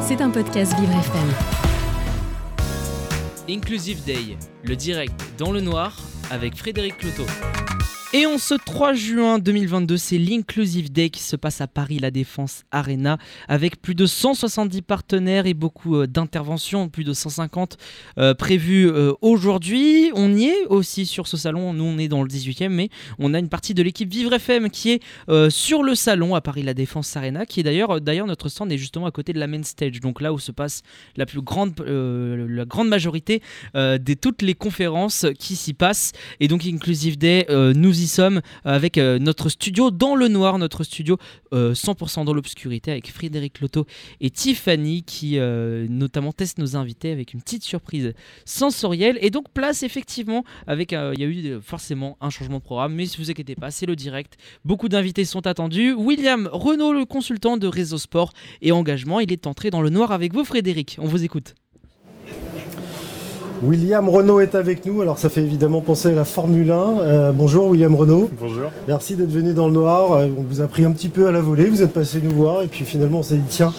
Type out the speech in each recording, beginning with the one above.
C'est un podcast Vivre FM. Inclusive Day, le direct dans le noir avec Frédéric Cloteau. Et en ce 3 juin 2022, c'est l'Inclusive Day qui se passe à Paris, la Défense Arena, avec plus de 170 partenaires et beaucoup euh, d'interventions, plus de 150 euh, prévues euh, aujourd'hui. On y est aussi sur ce salon, nous on est dans le 18e, mais on a une partie de l'équipe Vivre FM qui est sur le salon à Paris, la Défense Arena, qui est d'ailleurs, d'ailleurs notre stand est justement à côté de la main stage, donc là où se passe la plus grande, la grande majorité de toutes les conférences qui s'y passent. Et donc Inclusive Day, euh, nous y sommes avec euh, notre studio dans le noir, notre studio euh, 100% dans l'obscurité avec Frédéric Loto et Tiffany qui euh, notamment testent nos invités avec une petite surprise sensorielle. Et donc place effectivement avec, euh, il y a eu euh, forcément un changement de programme, mais si vous inquiétez pas, c'est le direct. Beaucoup d'invités sont attendus. William Renault, le consultant de Réseau Sport et Engagement, il est entré dans le noir avec vous Frédéric. On vous écoute. William Renault est avec nous, alors ça fait évidemment penser à la Formule 1. Euh, bonjour William Renault, Bonjour. merci d'être venu dans le noir. Euh, on vous a pris un petit peu à la volée, vous êtes passé nous voir et puis finalement on s'est dit tiens,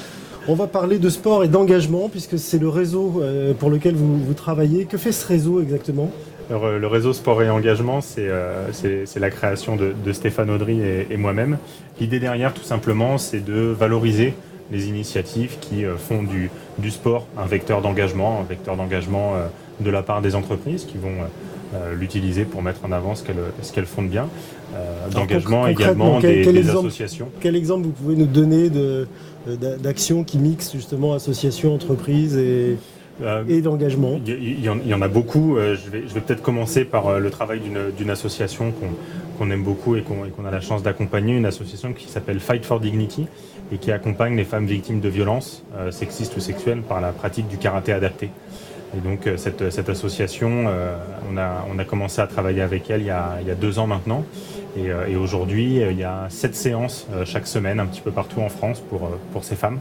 on va parler de sport et d'engagement puisque c'est le réseau euh, pour lequel vous, vous travaillez. Que fait ce réseau exactement? Alors, le réseau Sport et Engagement, c'est la création de, de Stéphane Audry et, et moi-même. L'idée derrière, tout simplement, c'est de valoriser les initiatives qui font du, du sport un vecteur d'engagement, un vecteur d'engagement de la part des entreprises qui vont euh, euh, l'utiliser pour mettre en avant ce qu'elles font de bien, euh, d'engagement également quel- des, quel des exemple associations. Quel exemple vous pouvez nous donner d'actions qui mixent justement associations, entreprises et, Euh, et d'engagement? Il y, en- il y en a beaucoup. Je vais, je vais peut-être commencer par le travail d'une- association qu'on aime beaucoup et qu'on a la chance d'accompagner, une association qui s'appelle Fight for Dignity et qui accompagne les femmes victimes de violences sexistes ou sexuelles par la pratique du karaté adapté. Et donc euh, cette, cette association, euh, on, a, on a commencé à travailler avec elle il y a, il y a deux ans maintenant. Et, euh, et aujourd'hui, il y a sept séances euh, chaque semaine, un petit peu partout en France, pour, pour ces femmes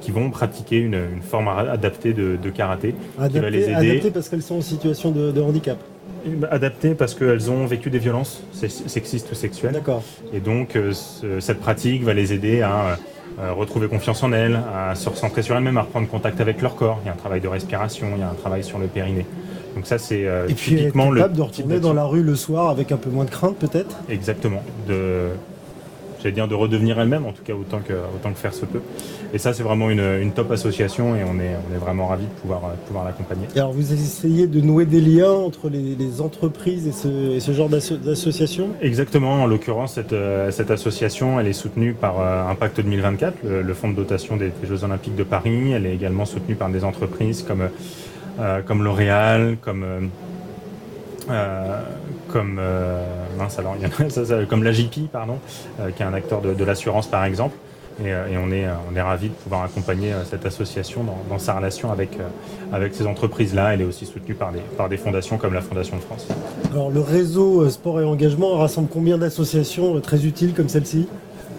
qui vont pratiquer une, une forme adaptée de, de karaté qui va les Adaptées aider. adaptées parce qu'elles sont en situation de, de handicap. Adaptées parce qu'elles ont vécu des violences sex- sexistes ou sexuelles. D'accord. Et donc, ce- cette pratique va les aider à euh, retrouver confiance en elles, à se recentrer sur elles-mêmes, à reprendre contact avec leur corps. Il y a un travail de respiration, il y a un travail sur le périnée. Donc ça, c'est euh, puis typiquement le capable de retourner dans la rue le soir avec un peu moins de crainte peut-être? Exactement. De, j'allais dire de redevenir elle-même, en tout cas autant que, autant que faire se peut. Et ça, c'est vraiment une, une top association et on est, on est vraiment ravis de pouvoir, euh, pouvoir l'accompagner. Alors vous essayez de nouer des liens entre les, les entreprises et ce, et ce genre d'asso- d'association? Exactement. En l'occurrence, cette, euh, cette association, elle est soutenue par euh, Impact 2024, le, le fonds de dotation des, des Jeux Olympiques de Paris. Elle est également soutenue par des entreprises comme, euh, comme L'Oréal, comme euh, comme euh, mince alors pardon, qui est un acteur de, l'assurance par exemple. Et, euh, on est euh, on est ravis de pouvoir accompagner cette association dans, dans sa relation avec avec ces entreprises là. Elle est aussi soutenue par des par des fondations comme la Fondation de France. Alors le réseau sport et engagement rassemble combien d'associations très utiles comme celle-ci?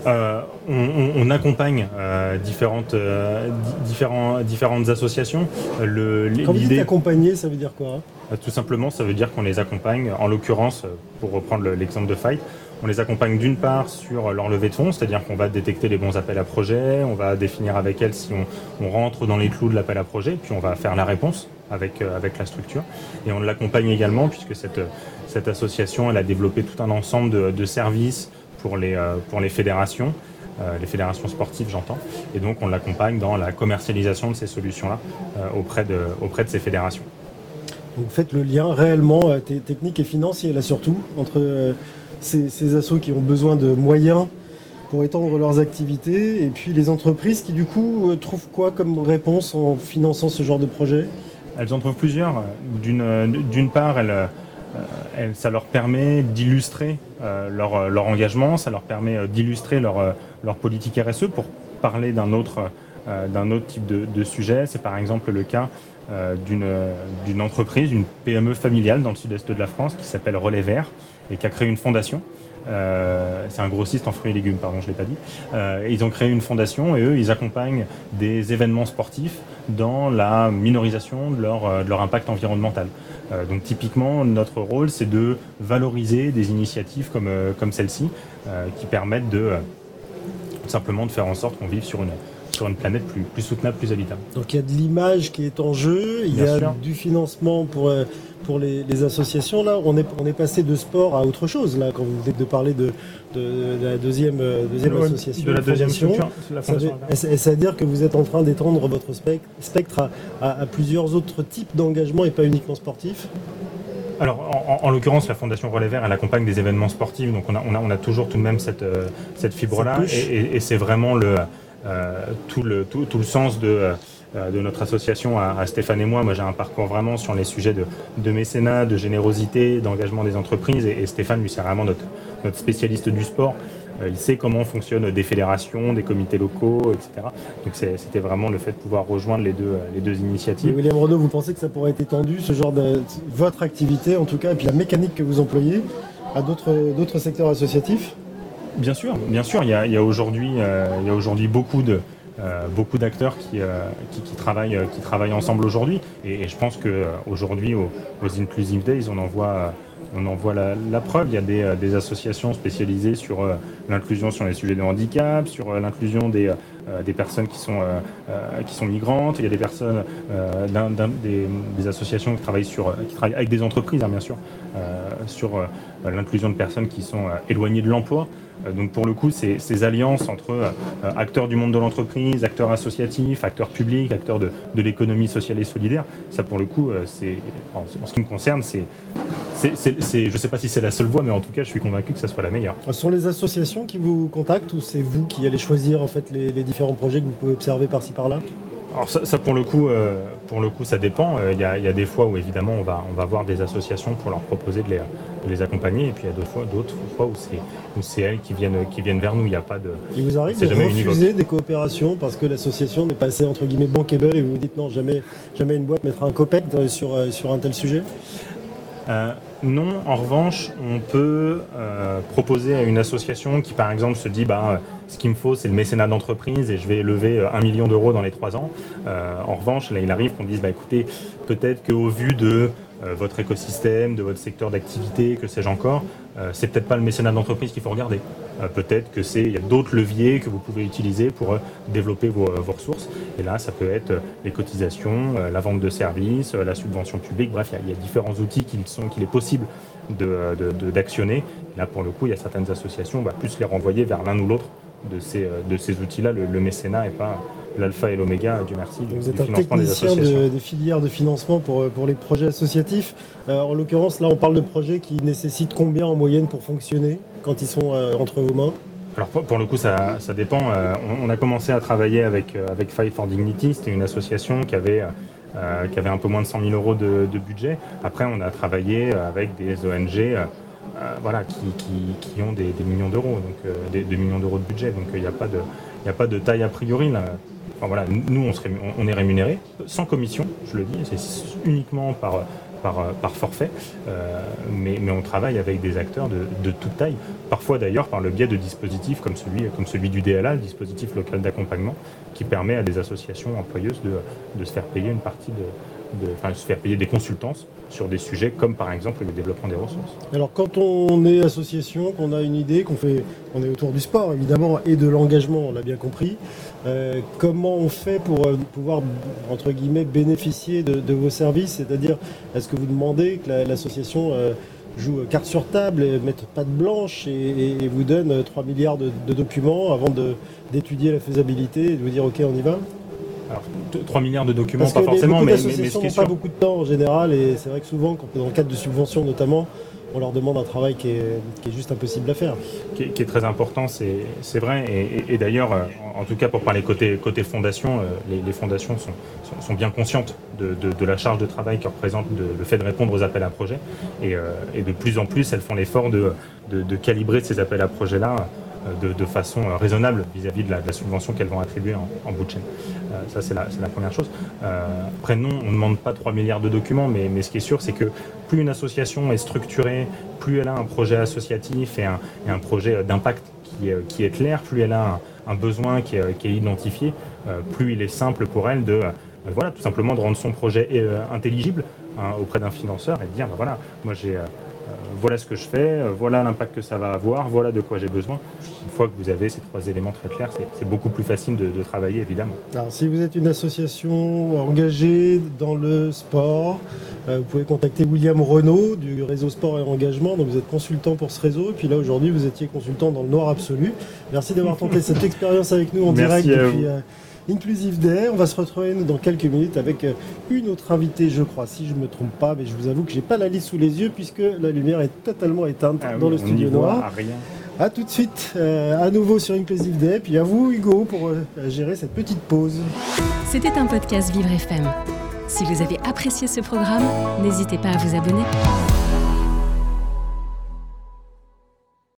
Euh, on, on- accompagne euh, différentes, euh, di- différents, différentes associations. Euh, Le, Quand vous dites accompagner, ça veut dire quoi hein? Euh, tout simplement, ça veut dire qu'on les accompagne. En l'occurrence, euh, pour reprendre le- l'exemple de Fight, on les accompagne d'une part sur leur levée de fonds, c'est-à-dire qu'on va détecter les bons appels à projets, on va définir avec elles si on, on rentre dans les clous de l'appel à projet, puis on va faire la réponse avec, euh, avec la structure. Et on l'accompagne également puisque cette, cette association, elle a développé tout un ensemble de, de services pour les, euh, pour les fédérations, euh, les fédérations sportives j'entends, et donc on l'accompagne dans la commercialisation de ces solutions-là euh, auprès, de, auprès de ces fédérations. Donc faites le lien réellement technique et financier là surtout entre ces, ces assos qui ont besoin de moyens pour étendre leurs activités et puis les entreprises qui du coup trouvent quoi comme réponse en finançant ce genre de projet? Elles en trouvent plusieurs. D'une, part, elles- ça leur permet d'illustrer euh, leur, euh, leur engagement, ça leur permet euh, d'illustrer leur, euh, politique RSE pour parler d'un autre, euh, d'un autre type de, sujet. C'est par exemple le cas euh, d'une, euh, d'une entreprise, une PME familiale dans le sud-est de la France qui s'appelle Relais Vert et qui a créé une fondation. Euh, c'est un grossiste en fruits et légumes, pardon, je l'ai pas dit. Euh, ils ont créé une fondation et eux, ils accompagnent des événements sportifs dans la minorisation de leur, euh, de leur impact environnemental. Euh, donc typiquement, notre rôle, c'est de valoriser des initiatives comme, euh, comme celle-ci, qui permettent de simplement de faire en sorte qu'on vive sur une, sur une planète plus, plus soutenable, plus habitable. Donc il y a de l'image qui est en jeu, il y a du financement pour, pour les, associations. Là, on est, on est passé de sport à autre chose, là, quand vous venez de parler de, de, la deuxième, deuxième association. De la deuxième structure. Est-ce à dire que vous êtes en train d'étendre votre spectre à, à plusieurs autres types d'engagements et pas uniquement sportifs? Alors, en, l'occurrence, la Fondation Relais Vert, elle accompagne des événements sportifs, donc on a, on a, toujours tout de même cette, euh, cette fibre-là, et, c'est vraiment le, euh, tout, le, tout, le sens de, euh, de notre association à, Stéphane et moi. Moi, j'ai un parcours vraiment sur les sujets de, de mécénat, de générosité, d'engagement des entreprises, et, Stéphane, lui, c'est vraiment notre, notre spécialiste du sport. Euh, il sait comment fonctionnent des fédérations, des comités locaux, etc. Donc c'était vraiment le fait de pouvoir rejoindre les deux, euh, les deux initiatives. William Renaud, vous pensez que ça pourrait être étendu, ce genre de votre activité en tout cas, et puis la mécanique que vous employez à d'autres secteurs associatifs? Bien sûr, bien sûr. Il y a, a aujourd'hui euh, beaucoup de, beaucoup d'acteurs qui, qui, travaillent, qui travaillent ensemble aujourd'hui. Et, je pense qu'aujourd'hui, aux, aux Inclusive Days, on en voit on la, preuve. Il y a des, euh, associations spécialisées sur euh, l'inclusion sur les sujets de handicap, sur euh, l'inclusion des, personnes qui sont, qui sont migrantes. Il y a des personnes, des, associations qui travaillent, sur, qui travaillent avec des entreprises, hein, bien sûr, sur l'inclusion de personnes qui sont éloignées de l'emploi. Euh, donc pour le coup, ces, ces alliances entre euh, acteurs du monde de l'entreprise, acteurs associatifs, acteurs publics, acteurs de, de l'économie sociale et solidaire, ça pour le coup, euh, c'est en, ce qui me concerne, c'est, je ne sais pas si c'est la seule voie, mais en tout cas, je suis convaincu que ça soit la meilleure. Sont les associations qui vous contactent ou c'est vous qui allez choisir en fait les, les différents projets que vous pouvez observer par-ci par-là alors ça, pour le coup, euh, pour le coup, ça dépend. Euh, il y, a, des fois où évidemment on va, on va voir des associations pour leur proposer de les, accompagner, et puis il y a d'autres fois, d'autres fois où c'est, où c'est elles qui viennent, qui viennent vers nous. Il n'y a pas de. Il vous arrive de refuser des coopérations parce que l'association n'est pas assez entre guillemets bankable et vous vous dites non, jamais, jamais une boîte mettra un copec sur, euh, sur un tel sujet? Non, en revanche, on peut proposer à une association qui, par exemple, se dit bah, ce qu'il me faut, c'est le mécénat d'entreprise et je vais lever euh, un million d'euros dans les trois ans. Euh, en revanche, là, il arrive qu'on dise, bah, écoutez, peut-être qu'au vu de euh, votre écosystème, de votre secteur d'activité, que sais-je encore, c'est peut-être pas le mécénat d'entreprise qu'il faut regarder. Peut-être que c'est, y a d'autres leviers que vous pouvez utiliser pour développer vos, ressources. Et là, ça peut être les cotisations, la vente de services, la subvention publique. Bref, il y, a, différents outils qu'il est possible d'actionner. De, là, pour le coup, il y a certaines associations, on va plus les renvoyer vers l'un ou l'autre de ces, euh, de ces outils-là. Le, mécénat n'est pas l'alpha et l'oméga du merci. vous êtes un technicien des, filières de financement pour, euh, pour les projets associatifs. Euh, en l'occurrence, là, on parle de projets qui nécessitent combien en moyenne pour fonctionner quand ils sont entre vos mains? Alors pour, le coup, ça, ça dépend. on, a commencé à travailler avec, avec Fight for Dignity. C'était une association qui avait, qui avait un peu moins de 100 000 euros de, de budget. Après, on a travaillé avec des ONG voilà, qui, ont des, millions d'euros, donc euh, des, millions d'euros de budget. Donc il n'y a pas de, a pas de taille a priori voilà, nous on, on, est rémunéré sans commission, je le dis, c'est uniquement par, par, forfait, euh, mais, on travaille avec des acteurs de, toute taille, parfois d'ailleurs par le biais de dispositifs comme celui, comme celui du DLA, le dispositif local d'accompagnement, qui permet à des associations employeuses de, de se faire payer une partie de, de, se faire payer des consultances sur des sujets comme par exemple le développement des ressources. Alors quand on est association, qu'on a une idée, qu'on fait, on est autour du sport évidemment et de l'engagement, on l'a bien compris, euh, comment on fait pour euh, pouvoir entre guillemets bénéficier de, vos services? C'est-à-dire, est-ce que vous demandez que l'association euh, joue carte sur table et mette pas de blanche et, vous donne 3 milliards de, de documents avant d'étudier la faisabilité et de vous dire ok on y va? Alors, 3 milliards de documents, pas forcément, mais, mais, ce qui pas beaucoup de temps en général, et c'est vrai que souvent, quand, dans le cadre de subventions notamment, on leur demande un travail qui est, juste impossible à faire. Qui est, très important, c'est vrai. Et, d'ailleurs, euh, en, tout cas pour parler côté, côté fondation, euh, les, fondations sont, sont, bien conscientes de, la charge de travail que représente le fait de répondre aux appels à projets. Et, euh, de plus en plus, elles font l'effort de, de, calibrer ces appels à projets-là de, façon raisonnable vis-à-vis de, la subvention qu'elles vont attribuer en, bout de chaîne. Euh, ça, c'est la, première chose. Euh, après, non, on ne demande pas 3 milliards de documents, mais, ce qui est sûr, c'est que plus une association est structurée, plus elle a un projet associatif et un, projet d'impact qui, est clair, plus elle a un, besoin qui est, identifié, euh, plus il est simple pour elle de voilà, tout simplement de rendre son projet intelligible hein, auprès d'un financeur et de dire, ben voilà, moi j'ai voilà ce que je fais, voilà l'impact que ça va avoir, voilà de quoi j'ai besoin. Une fois que vous avez ces trois éléments très clairs, c'est beaucoup plus facile de, travailler évidemment. Alors si vous êtes une association engagée dans le sport, vous pouvez contacter William Renault du réseau Sport et Engagement. Donc vous êtes consultant pour ce réseau. Et puis là aujourd'hui vous étiez consultant dans le noir absolu. Merci d'avoir tenté cette expérience avec nous en direct depuis Inclusive Day. On va se retrouver dans quelques minutes avec euh, une autre invitée, je crois, si je ne me trompe pas, mais je vous avoue que j'ai pas la liste sous les yeux puisque la lumière est totalement éteinte ah dans le studio noir. rien. A tout de suite, euh, à nouveau sur Inclusive Day, puis à vous Hugo pour euh, gérer cette petite pause. C'était un podcast Vivre FM. Si vous avez apprécié ce programme, n'hésitez pas à vous abonner.